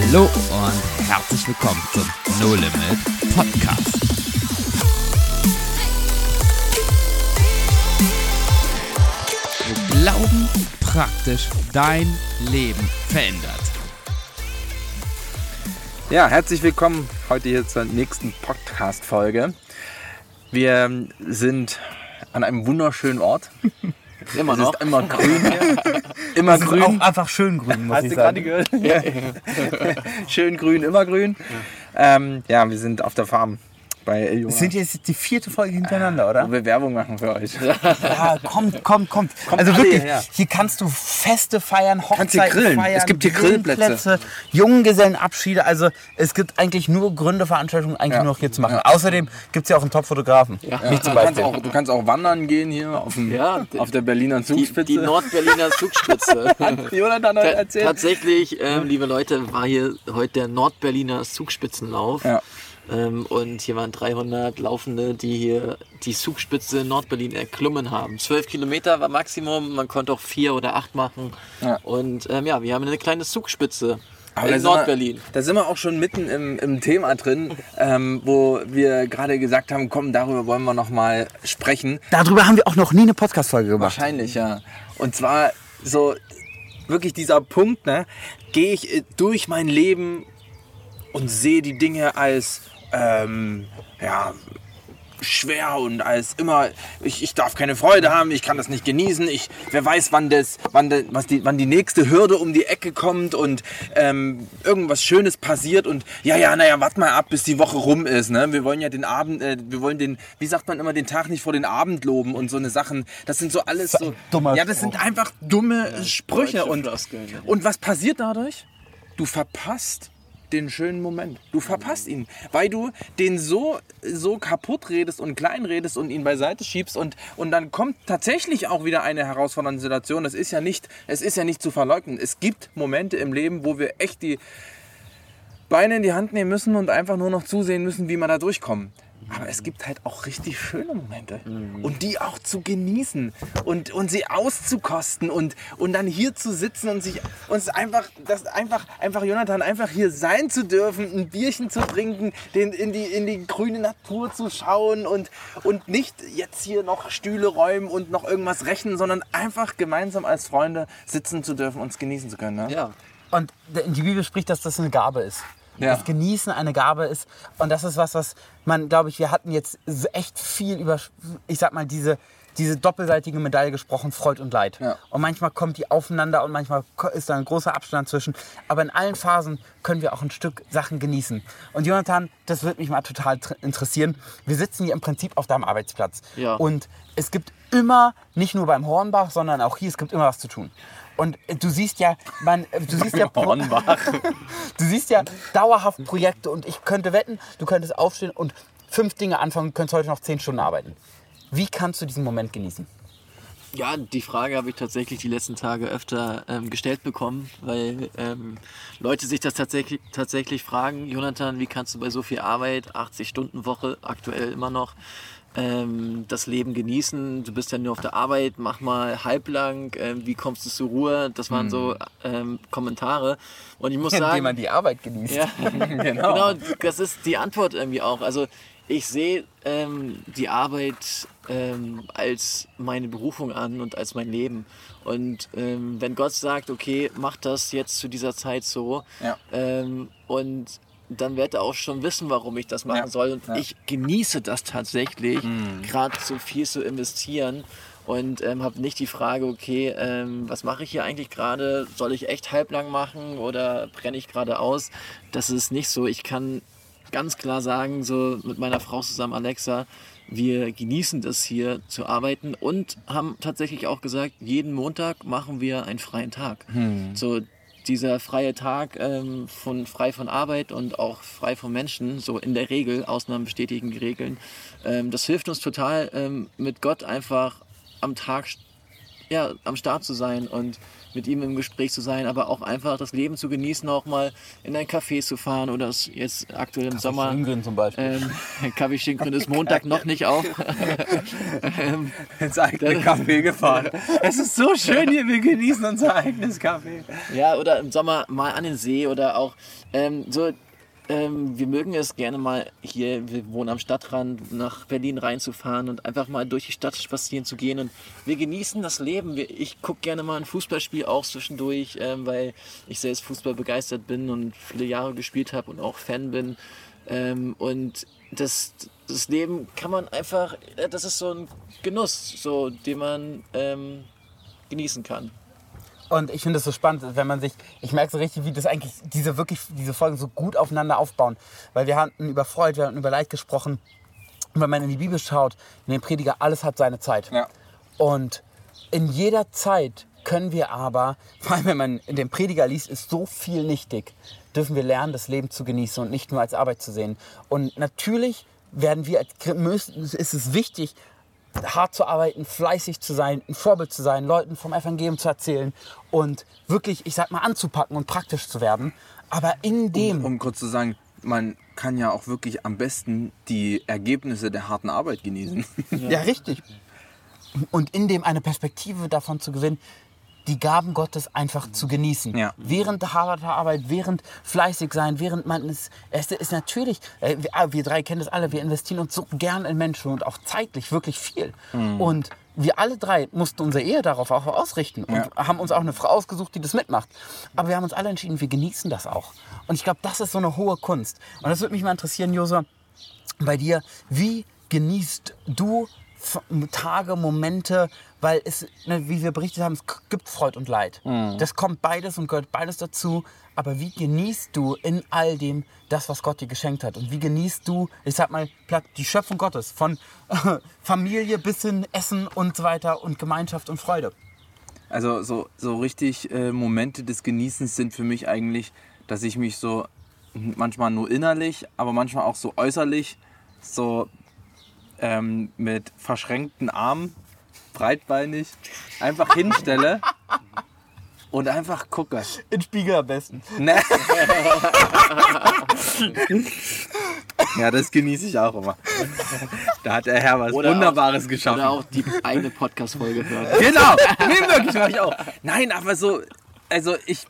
Hallo und herzlich willkommen zum No Limit Podcast. Wo Glauben praktisch dein Leben verändert. Ja, herzlich willkommen heute hier zur nächsten Podcast-Folge. Wir sind an einem wunderschönen Ort. Immer Es noch. ist immer grün hier. Immer Auch grün. einfach schön grün, muss Hast ich du gerade sagen. gehört? Ja. Schön grün, immer grün. Ja. Ähm, ja, wir sind auf der Farm bei El Das sind jetzt die vierte Folge hintereinander, oder? wo wir Werbung machen für euch. Ja, kommt, kommt, kommt. also alle wirklich, hierher. hier kannst du Feste feiern, Kannst hier Hochzeiten grillen. feiern, Es gibt hier Grillplätze. Junggesellenabschiede. Also es gibt eigentlich nur Gründe, Veranstaltungen eigentlich Ja. nur noch hier zu machen. Außerdem gibt es ja auch einen Top-Fotografen. Ja. Mich zum Du kannst, Beispiel. auch, du kannst auch wandern gehen hier auf, dem, Ja, auf der Berliner Die, Zugspitze. die Nordberliner Zugspitze. Jonathan hat Ta- erzählt. Tatsächlich, ähm, liebe Leute, war hier heute der Nordberliner Zugspitzenlauf. Ja. Ähm, und hier waren 300 Laufende, die hier die Zugspitze in Nordberlin erklommen haben. 12 Kilometer war Maximum, man konnte auch vier oder acht machen. Ja. Und ähm, ja, wir haben eine kleine Zugspitze Aber in Nordberlin. Da sind wir auch schon mitten im, im Thema drin, ähm, wo wir gerade gesagt haben, komm, darüber wollen wir noch mal sprechen. Darüber haben wir auch noch nie eine Podcast-Folge gemacht. Wahrscheinlich, ja. Und zwar so wirklich dieser Punkt, ne, gehe ich äh, durch mein Leben und sehe die Dinge als ähm, ja, schwer und als immer, ich, ich darf keine Freude haben, ich kann das nicht genießen, ich, wer weiß, wann, das, wann, de, was die, wann die nächste Hürde um die Ecke kommt und ähm, irgendwas Schönes passiert und ja, ja, naja, warte mal ab, bis die Woche rum ist. Ne? Wir wollen ja den Abend, äh, wir wollen den, wie sagt man immer, den Tag nicht vor den Abend loben und so eine Sachen. Das sind so alles so, dummer ja, das sind einfach dumme Sprüche deutsche und, ja. und was passiert dadurch? Du verpasst den schönen Moment. Du verpasst ihn, weil du den so, so kaputt redest und klein redest und ihn beiseite schiebst und, und dann kommt tatsächlich auch wieder eine herausfordernde Situation. Das ist ja nicht, es ist ja nicht zu verleugnen. Es gibt Momente im Leben, wo wir echt die Beine in die Hand nehmen müssen und einfach nur noch zusehen müssen, wie wir da durchkommen. Aber es gibt halt auch richtig schöne Momente. Und die auch zu genießen und, und sie auszukosten und, und dann hier zu sitzen und sich uns einfach, das einfach, einfach, Jonathan, einfach hier sein zu dürfen, ein Bierchen zu trinken, den, in, die, in die grüne Natur zu schauen und, und nicht jetzt hier noch Stühle räumen und noch irgendwas rechnen, sondern einfach gemeinsam als Freunde sitzen zu dürfen und es genießen zu können. Ne? Ja. Und die Bibel spricht, dass das eine Gabe ist. Ja. Das Genießen eine Gabe ist. Und das ist was, was man, glaube ich, wir hatten jetzt echt viel über, ich sag mal, diese, diese doppelseitige Medaille gesprochen, Freud und Leid. Ja. Und manchmal kommt die aufeinander und manchmal ist da ein großer Abstand zwischen. Aber in allen Phasen können wir auch ein Stück Sachen genießen. Und Jonathan, das würde mich mal total interessieren. Wir sitzen hier im Prinzip auf deinem Arbeitsplatz. Ja. Und es gibt immer, nicht nur beim Hornbach, sondern auch hier, es gibt immer was zu tun. Und du siehst ja, man, du siehst ja, Pro- du siehst ja dauerhaft Projekte und ich könnte wetten, du könntest aufstehen und fünf Dinge anfangen, du könntest heute noch zehn Stunden arbeiten. Wie kannst du diesen Moment genießen? Ja, die Frage habe ich tatsächlich die letzten Tage öfter ähm, gestellt bekommen, weil ähm, Leute sich das tatsächlich, tatsächlich fragen, Jonathan, wie kannst du bei so viel Arbeit, 80 Stunden Woche, aktuell immer noch, ähm, das Leben genießen? Du bist ja nur auf der Arbeit, mach mal halblang, ähm, wie kommst du zur Ruhe? Das waren so ähm, Kommentare. Und ich muss sagen, Indem man die Arbeit genießt. ja, genau. das ist die Antwort irgendwie auch. Also ich sehe ähm, die Arbeit ähm, als meine Berufung an und als mein Leben. Und ähm, wenn Gott sagt, okay, mach das jetzt zu dieser Zeit so, Ja. ähm, und dann wird er auch schon wissen, warum ich das machen Ja. soll. Und Ja. Mhm. ich genieße das tatsächlich, gerade so viel zu investieren. Und ähm, habe nicht die Frage, okay, ähm, was mache ich hier eigentlich gerade? Soll ich echt halblang machen oder brenne ich gerade aus? Das ist nicht so. Ich kann ganz klar sagen, so mit meiner Frau zusammen, Alexa, wir genießen das hier zu arbeiten und haben tatsächlich auch gesagt, jeden Montag machen wir einen freien Tag. So dieser freie Tag ähm, von frei von Arbeit und auch frei von Menschen, so in der Regel, Ausnahmen bestätigen die Regeln, ähm, das hilft uns total, ähm, mit Gott einfach am Tag ja, am Start zu sein und mit ihm im Gespräch zu sein, aber auch einfach das Leben zu genießen, auch mal in ein Café zu fahren oder es jetzt aktuell im Sommer. Schingren zum Beispiel. Ähm, Kaffee Schinkren ist Montag noch nicht auf. ähm, ins eigene Café gefahren. Es ist so schön hier, wir genießen unser eigenes Café. ja, oder im Sommer mal an den See oder auch ähm, so. Ähm, wir mögen es gerne mal hier, wir wohnen am Stadtrand, nach Berlin reinzufahren und einfach mal durch die Stadt spazieren zu gehen. Und wir genießen das Leben. Wir, ich gucke gerne mal ein Fußballspiel auch zwischendurch, ähm, weil ich selbst Fußball begeistert bin und viele Jahre gespielt habe und auch Fan bin. Ähm, und das, das Leben kann man einfach, äh, das ist so ein Genuss, so, den man ähm, genießen kann. Und ich finde es so spannend, wenn man sich, ich merke so richtig, wie das eigentlich, diese wirklich, diese Folgen so gut aufeinander aufbauen. Weil wir hatten über Freud, wir hatten über Leid gesprochen. Und wenn man in die Bibel schaut, in den Prediger, alles hat seine Zeit. Ja. Und in jeder Zeit können wir aber, vor allem wenn man in dem Prediger liest, ist so viel nichtig, dürfen wir lernen, das Leben zu genießen und nicht nur als Arbeit zu sehen. Und natürlich werden wir, als ist es wichtig, hart zu arbeiten, fleißig zu sein, ein Vorbild zu sein, Leuten vom Evangelium zu erzählen und wirklich, ich sag mal, anzupacken und praktisch zu werden. Aber in dem, Um kurz zu sagen, man kann ja auch wirklich am besten die Ergebnisse der harten Arbeit genießen. Ja, richtig. Und in dem eine Perspektive davon zu gewinnen, die Gaben Gottes einfach zu genießen. Ja. Während der harter Arbeit, während fleißig sein, während man es, es ist natürlich, äh, wir, ah, wir drei kennen das alle, wir investieren uns so gern in Menschen und auch zeitlich wirklich viel. Und wir alle drei mussten unsere Ehe darauf auch ausrichten und Ja. haben uns auch eine Frau ausgesucht, die das mitmacht. Aber wir haben uns alle entschieden, wir genießen das auch. Und ich glaube, das ist so eine hohe Kunst. Und das würde mich mal interessieren, Josua, bei dir, wie genießt du Tage, Momente, weil es, ne, wie wir berichtet haben, es gibt Freud und Leid. Das kommt beides und gehört beides dazu. Aber wie genießt du in all dem das, was Gott dir geschenkt hat? Und wie genießt du, ich sag mal, die Schöpfung Gottes von Familie bis hin Essen und so weiter und Gemeinschaft und Freude? Also so, so richtig äh, Momente des Genießens sind für mich eigentlich, dass ich mich so manchmal nur innerlich, aber manchmal auch so äußerlich so ähm, mit verschränkten Armen, breitbeinig, einfach hinstelle und einfach gucke. In Spiegel am besten. Ne? ja, das genieße ich auch immer. Da hat der Herr was Oder Wunderbares auch, geschaffen. Oder auch die eigene Podcast-Folge hören. Genau, nee, wirklich mache ich auch. Nein, aber so, also ich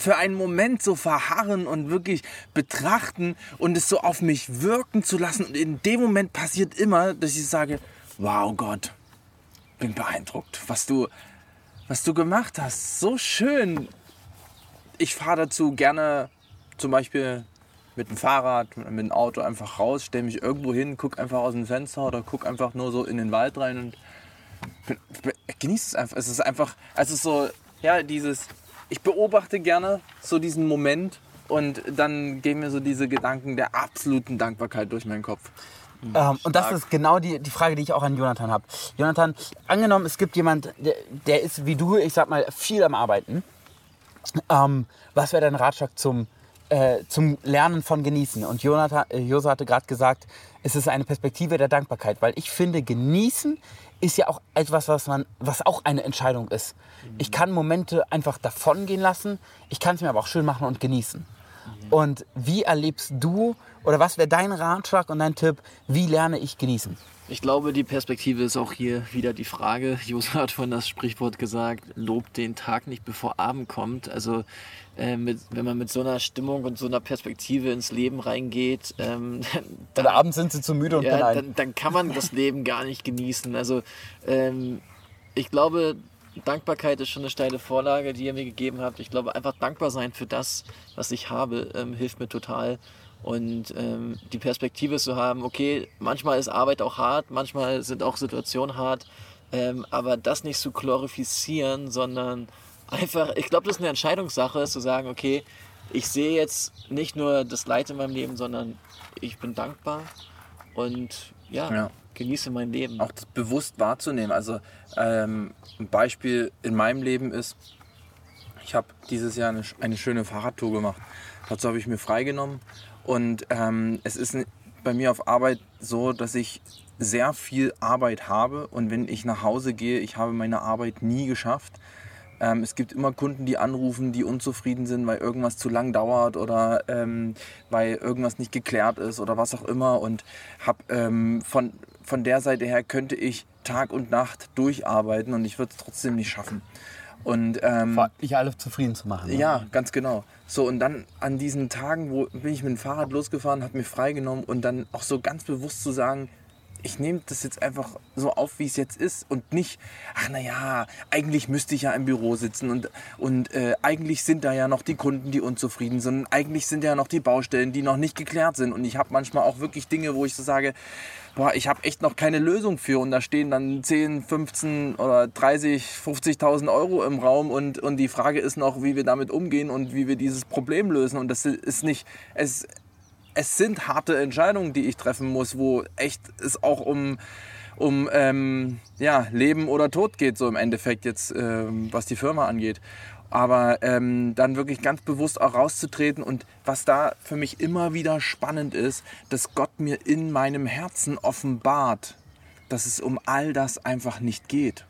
für einen Moment so verharren und wirklich betrachten und es so auf mich wirken zu lassen. Und in dem Moment passiert immer, dass ich sage, wow Gott, bin beeindruckt, was du, was du gemacht hast. So schön. Ich fahre dazu gerne zum Beispiel mit dem Fahrrad, mit dem Auto einfach raus, stelle mich irgendwo hin, guck einfach aus dem Fenster oder guck einfach nur so in den Wald rein und genießt es einfach. Es ist einfach, es ist so, ja, dieses, ich beobachte gerne so diesen Moment und dann gehen mir so diese Gedanken der absoluten Dankbarkeit durch meinen Kopf. Ähm, und das ist genau die, die Frage, die ich auch an Jonathan habe. Jonathan, angenommen, es gibt jemand, der, der ist wie du, ich sag mal, viel am Arbeiten. Ähm, was wäre dein Ratschlag zum, äh, zum Lernen von Genießen? Und Jonathan, äh, Josa hatte gerade gesagt, es ist eine Perspektive der Dankbarkeit, weil ich finde, Genießen ist ja auch etwas, was, man, was auch eine Entscheidung ist. Ich kann Momente einfach davongehen lassen, ich kann es mir aber auch schön machen und genießen. Und wie erlebst du, oder was wäre dein Ratschlag und dein Tipp, wie lerne ich genießen? Ich glaube, die Perspektive ist auch hier wieder die Frage. Josef hat vorhin das Sprichwort gesagt, lobt den Tag nicht, bevor Abend kommt. Also äh, mit, wenn man mit so einer Stimmung und so einer Perspektive ins Leben reingeht, ähm, dann, Oder abends sind sie zu müde und ja, dann, dann kann man das Leben gar nicht genießen. Also ähm, ich glaube, Dankbarkeit ist schon eine steile Vorlage, die ihr mir gegeben habt. Ich glaube, einfach dankbar sein für das, was ich habe, ähm, hilft mir total. Und ähm, die Perspektive zu haben, okay, manchmal ist Arbeit auch hart, manchmal sind auch Situationen hart, ähm, aber das nicht zu glorifizieren, sondern einfach, ich glaube, das ist eine Entscheidungssache, zu sagen, okay, ich sehe jetzt nicht nur das Leid in meinem Leben, sondern ich bin dankbar und ja, Ja. genieße mein Leben. Auch das bewusst wahrzunehmen. Also ähm, ein Beispiel in meinem Leben ist, ich habe dieses Jahr eine, eine schöne Fahrradtour gemacht. Dazu habe ich mir freigenommen. Und ähm, es ist bei mir auf Arbeit so, dass ich sehr viel Arbeit habe und wenn ich nach Hause gehe, ich habe meine Arbeit nie geschafft. Ähm, es gibt immer Kunden, die anrufen, die unzufrieden sind, weil irgendwas zu lang dauert oder ähm, weil irgendwas nicht geklärt ist oder was auch immer. Und hab, ähm, von, von der Seite her könnte ich Tag und Nacht durcharbeiten und ich würde es trotzdem nicht schaffen. Und ähm, Nicht alle zufrieden zu machen. ne? ja, ganz genau. So, und dann an diesen Tagen, wo bin ich mit dem Fahrrad losgefahren, habe mir freigenommen und dann auch so ganz bewusst zu sagen, ich nehme das jetzt einfach so auf, wie es jetzt ist und nicht, ach naja, eigentlich müsste ich ja im Büro sitzen und, und äh, eigentlich sind da ja noch die Kunden, die unzufrieden sind, eigentlich sind ja noch die Baustellen, die noch nicht geklärt sind. Und ich habe manchmal auch wirklich Dinge, wo ich so sage, boah, ich habe echt noch keine Lösung für. Und da stehen dann 10, 15 oder 30, 50.000 Euro im Raum und, und die Frage ist noch, wie wir damit umgehen und wie wir dieses Problem lösen. Und das ist nicht, es, es sind harte Entscheidungen, die ich treffen muss, wo echt es auch um, um ähm, ja, Leben oder Tod geht, so im Endeffekt jetzt, ähm, was die Firma angeht. Aber ähm, dann wirklich ganz bewusst auch rauszutreten und was da für mich immer wieder spannend ist, dass Gott mir in meinem Herzen offenbart, dass es um all das einfach nicht geht.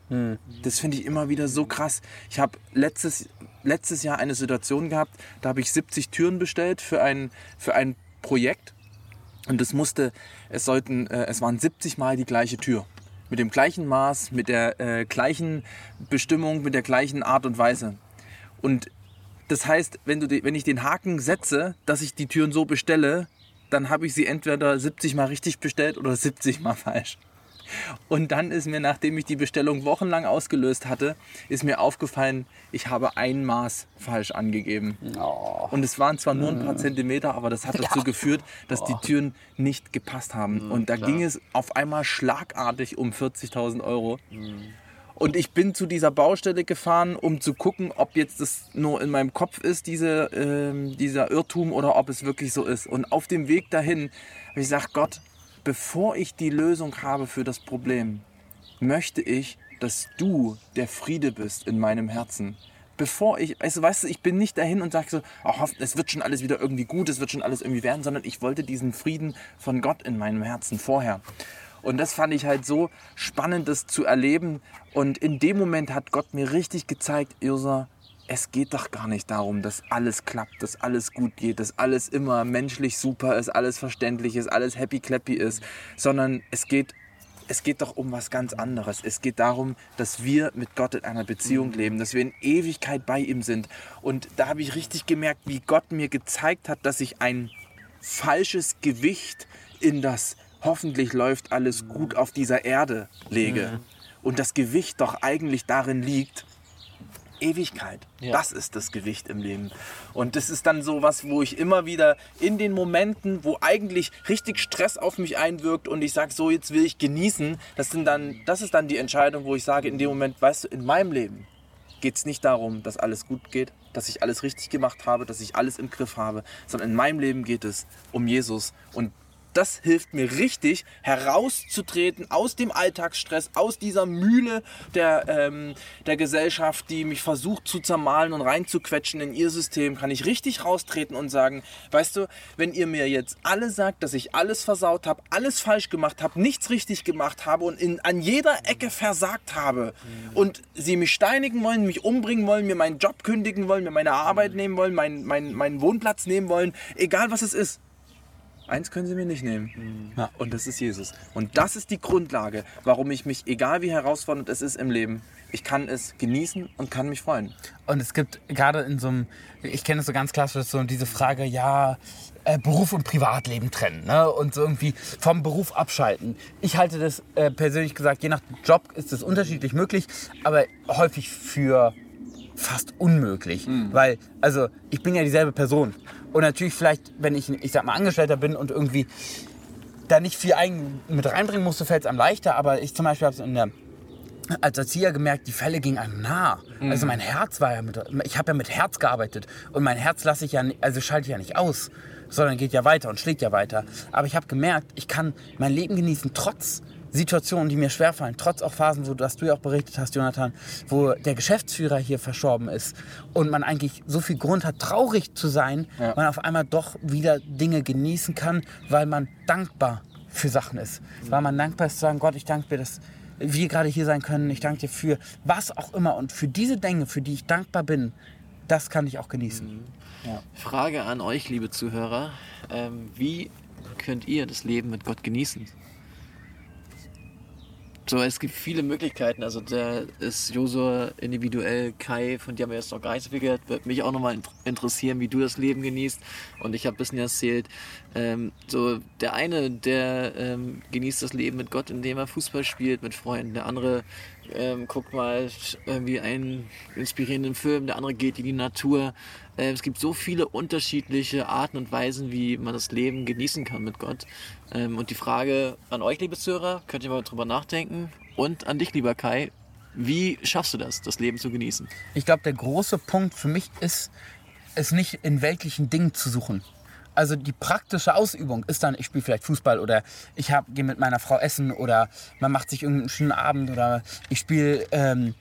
Das finde ich immer wieder so krass. Ich habe letztes, letztes Jahr eine Situation gehabt, da habe ich 70 Türen bestellt für ein, für ein Projekt. Und es musste, es sollten, äh, es waren 70 Mal die gleiche Tür. Mit dem gleichen Maß, mit der äh, gleichen Bestimmung, mit der gleichen Art und Weise. Und das heißt, wenn, du wenn ich den Haken setze, dass ich die Türen so bestelle, dann habe ich sie entweder 70 Mal richtig bestellt oder 70 Mal falsch. Und dann ist mir, nachdem ich die Bestellung wochenlang ausgelöst hatte, ist mir aufgefallen, ich habe ein Maß falsch angegeben. Und es waren zwar nur ein paar Zentimeter, aber das hat dazu geführt, dass die Türen nicht gepasst haben. Und da ging es auf einmal schlagartig um 40.000 Euro. Und ich bin zu dieser Baustelle gefahren, um zu gucken, ob jetzt das nur in meinem Kopf ist, diese, ähm, dieser Irrtum, oder ob es wirklich so ist. Und auf dem Weg dahin habe ich gesagt, Gott, bevor ich die Lösung habe für das Problem, möchte ich, dass du der Friede bist in meinem Herzen. Bevor ich, also weißt du, ich bin nicht dahin und sage so, oh, es wird schon alles wieder irgendwie gut, es wird schon alles irgendwie werden, sondern ich wollte diesen Frieden von Gott in meinem Herzen vorher. Und das fand ich halt so spannend, das zu erleben. Und in dem Moment hat Gott mir richtig gezeigt, Irsa, es geht doch gar nicht darum, dass alles klappt, dass alles gut geht, dass alles immer menschlich super ist, alles verständlich ist, alles happy clappy ist, sondern es geht es geht doch um was ganz anderes. Es geht darum, dass wir mit Gott in einer Beziehung leben, dass wir in Ewigkeit bei ihm sind. Und da habe ich richtig gemerkt, wie Gott mir gezeigt hat, dass ich ein falsches Gewicht in das hoffentlich läuft alles gut auf dieser Erde lege. Und das Gewicht doch eigentlich darin liegt, Ewigkeit. Ja. Das ist das Gewicht im Leben. Und das ist dann so was, wo ich immer wieder in den Momenten, wo eigentlich richtig Stress auf mich einwirkt und ich sage, so jetzt will ich genießen, das, sind dann, das ist dann die Entscheidung, wo ich sage, in dem Moment, weißt du, in meinem Leben geht es nicht darum, dass alles gut geht, dass ich alles richtig gemacht habe, dass ich alles im Griff habe, sondern in meinem Leben geht es um Jesus. Und das hilft mir richtig, herauszutreten aus dem Alltagsstress, aus dieser Mühle der, ähm, der Gesellschaft, die mich versucht zu zermahlen und reinzuquetschen in ihr System, kann ich richtig raustreten und sagen, weißt du, wenn ihr mir jetzt alle sagt, dass ich alles versaut habe, alles falsch gemacht habe, nichts richtig gemacht habe und in, an jeder Ecke versagt habe und sie mich steinigen wollen, mich umbringen wollen, mir meinen Job kündigen wollen, mir meine Arbeit nehmen wollen, meinen, meinen, meinen Wohnplatz nehmen wollen, egal was es ist, Eins können sie mir nicht nehmen. Ja. Und das ist Jesus. Und das ist die Grundlage, warum ich mich, egal wie herausfordernd es ist im Leben, ich kann es genießen und kann mich freuen. Und es gibt gerade in so einem, ich kenne es so ganz klassisch, so diese Frage, ja, äh, Beruf und Privatleben trennen ne? und so irgendwie vom Beruf abschalten. Ich halte das äh, persönlich gesagt, je nach Job ist es unterschiedlich möglich, aber häufig für fast unmöglich, weil also ich bin ja dieselbe Person. Und natürlich vielleicht, wenn ich, ich sag mal Angestellter bin und irgendwie da nicht viel eigen mit reinbringen musste, fällt es einem leichter, aber ich zum Beispiel habe es in der als Erzieher gemerkt, die Fälle gingen einem nah. Also mein Herz war ja mit, ich habe ja mit Herz gearbeitet. Und mein Herz lasse ich ja, also schalte ich ja nicht aus, sondern geht ja weiter und schlägt ja weiter. Aber ich habe gemerkt, ich kann mein Leben genießen trotz Situationen, die mir schwerfallen, trotz auch Phasen, wo das du ja auch berichtet hast, Jonathan, wo der Geschäftsführer hier verstorben ist und man eigentlich so viel Grund hat, traurig zu sein, man auf einmal doch wieder Dinge genießen kann, weil man dankbar für Sachen ist. Weil man dankbar ist zu sagen, Gott, ich danke dir, dass wir gerade hier sein können. Ich danke dir für was auch immer. Und für diese Dinge, für die ich dankbar bin, das kann ich auch genießen. Frage an euch, liebe Zuhörer. Ähm, wie könnt ihr das Leben mit Gott genießen? So, es gibt viele Möglichkeiten. Also da ist Josua individuell, Kai, von dir haben wir jetzt noch gar nicht so viel gehört. Würde mich auch nochmal interessieren, wie du das Leben genießt. Und ich habe ein bisschen erzählt, ähm, so der eine, der ähm, genießt das Leben mit Gott, indem er Fußball spielt mit Freunden. Der andere ähm, guckt mal irgendwie einen inspirierenden Film, der andere geht in die Natur. Äh, es gibt so viele unterschiedliche Arten und Weisen, wie man das Leben genießen kann mit Gott. Ähm, und die Frage an euch, liebe Zuhörer, könnt ihr mal drüber nachdenken. Und an dich, lieber Kai, wie schaffst du das, das Leben zu genießen? Ich glaube, der große Punkt für mich ist, es nicht in weltlichen Dingen zu suchen. Also die praktische Ausübung ist dann, ich spiele vielleicht Fußball oder ich gehe mit meiner Frau essen oder man macht sich irgendeinen schönen Abend oder ich spiele ähm,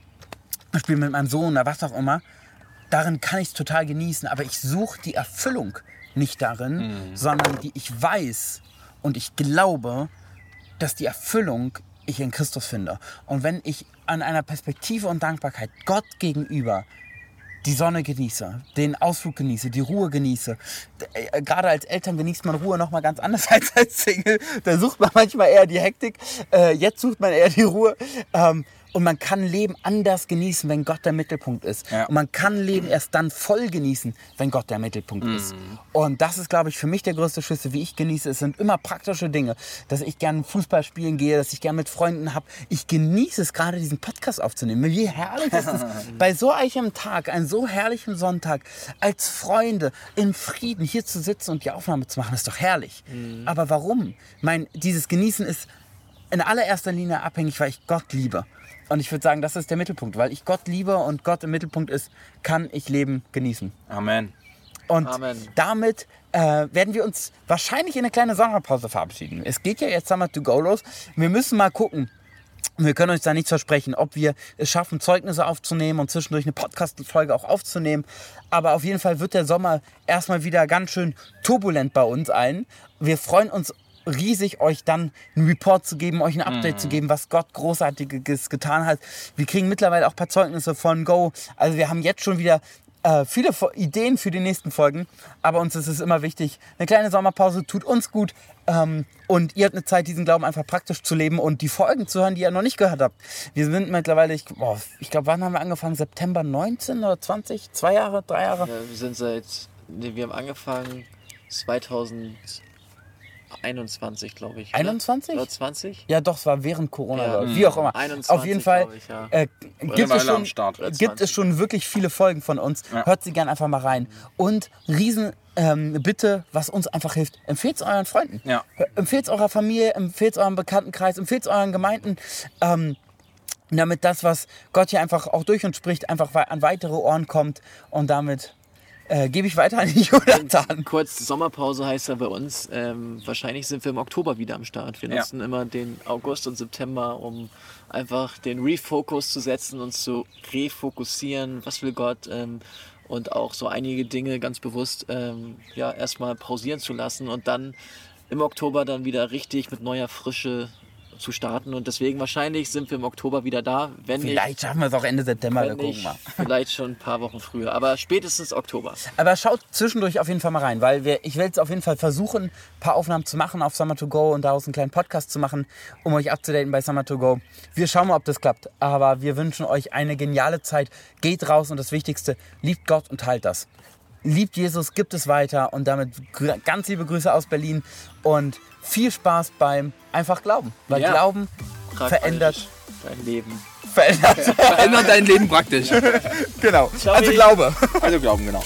spiel mit meinem Sohn oder was auch immer. Darin kann ich es total genießen, aber ich suche die Erfüllung nicht darin, sondern die ich weiß und ich glaube, dass die Erfüllung ich in Christus finde. Und wenn ich an einer Perspektive und Dankbarkeit Gott gegenüber die Sonne genieße, den Ausflug genieße, die Ruhe genieße. Äh, Gerade als Eltern genießt man Ruhe noch mal ganz anders als als Single. Da sucht man manchmal eher die Hektik. Äh, jetzt sucht man eher die Ruhe. Ähm, und man kann Leben anders genießen, wenn Gott der Mittelpunkt ist. Ja. Und man kann Leben erst dann voll genießen, wenn Gott der Mittelpunkt ist. Und das ist, glaube ich, für mich der größte Schlüssel, wie ich genieße. Es sind immer praktische Dinge, dass ich gerne Fußball spielen gehe, dass ich gerne mit Freunden habe. Ich genieße es gerade, diesen Podcast aufzunehmen. Wie herrlich ist es, bei so einem Tag, einem so herrlichen Sonntag, als Freunde in Frieden hier zu sitzen und die Aufnahme zu machen, ist doch herrlich. Aber warum? Mein, dieses Genießen ist in allererster Linie abhängig, weil ich Gott liebe. Und ich würde sagen, das ist der Mittelpunkt. Weil ich Gott liebe und Gott im Mittelpunkt ist, kann ich Leben genießen. Amen. Und Amen. damit äh, werden wir uns wahrscheinlich in eine kleine Sommerpause verabschieden. Es geht ja jetzt Summer to Go los. Wir müssen mal gucken. Wir können euch da nichts versprechen, ob wir es schaffen, Zeugnisse aufzunehmen und zwischendurch eine Podcast-Folge auch aufzunehmen. Aber auf jeden Fall wird der Sommer erstmal wieder ganz schön turbulent bei uns allen. Wir freuen uns riesig, euch dann einen Report zu geben, euch ein Update zu geben, was Gott Großartiges getan hat. Wir kriegen mittlerweile auch ein paar Zeugnisse von Go. Also wir haben jetzt schon wieder äh, viele Ideen für die nächsten Folgen, aber uns ist es immer wichtig, eine kleine Sommerpause tut uns gut ähm, und ihr habt eine Zeit, diesen Glauben einfach praktisch zu leben und die Folgen zu hören, die ihr noch nicht gehört habt. Wir sind mittlerweile, ich, ich glaube, wann haben wir angefangen? September 19 oder 20? Zwei Jahre, drei Jahre? Ja, wir sind seit, nee, wir haben angefangen 2021, glaube ich. oder? 21? Oder 20? Ja, doch, es war während Corona, Ja. oder wie auch immer. 21, Auf jeden Fall ich, ja. äh, gibt, es schon, gibt 20. es schon wirklich viele Folgen von uns. Ja. Hört sie gerne einfach mal rein. Und riesen ähm, Bitte, was uns einfach hilft, empfehlt es euren Freunden. Ja. Empfehlt es eurer Familie, empfehlt es eurem Bekanntenkreis, empfehlt es euren Gemeinden. Ähm, damit das, was Gott hier einfach auch durch uns spricht, einfach an weitere Ohren kommt. Und damit äh, gebe ich weiter an die Jonathan. Kurz, Sommerpause heißt ja bei uns, ähm, wahrscheinlich sind wir im Oktober wieder am Start. Wir Ja. nutzen immer den August und September, um einfach den Refocus zu setzen, uns zu refokussieren, was will Gott ähm, und auch so einige Dinge ganz bewusst ähm, ja, erstmal pausieren zu lassen und dann im Oktober dann wieder richtig mit neuer Frische zu starten. Und deswegen wahrscheinlich sind wir im Oktober wieder da, wenn nicht, Vielleicht schaffen wir es auch Ende September, wir gucken nicht mal. vielleicht schon ein paar Wochen früher, aber spätestens Oktober. Aber schaut zwischendurch auf jeden Fall mal rein, weil wir, ich will jetzt auf jeden Fall versuchen, ein paar Aufnahmen zu machen auf Summer to Go und daraus einen kleinen Podcast zu machen, um euch abzudaten bei Summer to Go. Wir schauen mal, ob das klappt. Aber wir wünschen euch eine geniale Zeit. Geht raus und das Wichtigste, liebt Gott und teilt das. Liebt Jesus, gibt es weiter und damit ganz liebe Grüße aus Berlin und viel Spaß beim einfach Glauben. Weil Ja. Glauben Tragt verändert, dein Leben. verändert. Verändert dein Leben praktisch. genau. Also ihr- Glaube. Also glauben, genau.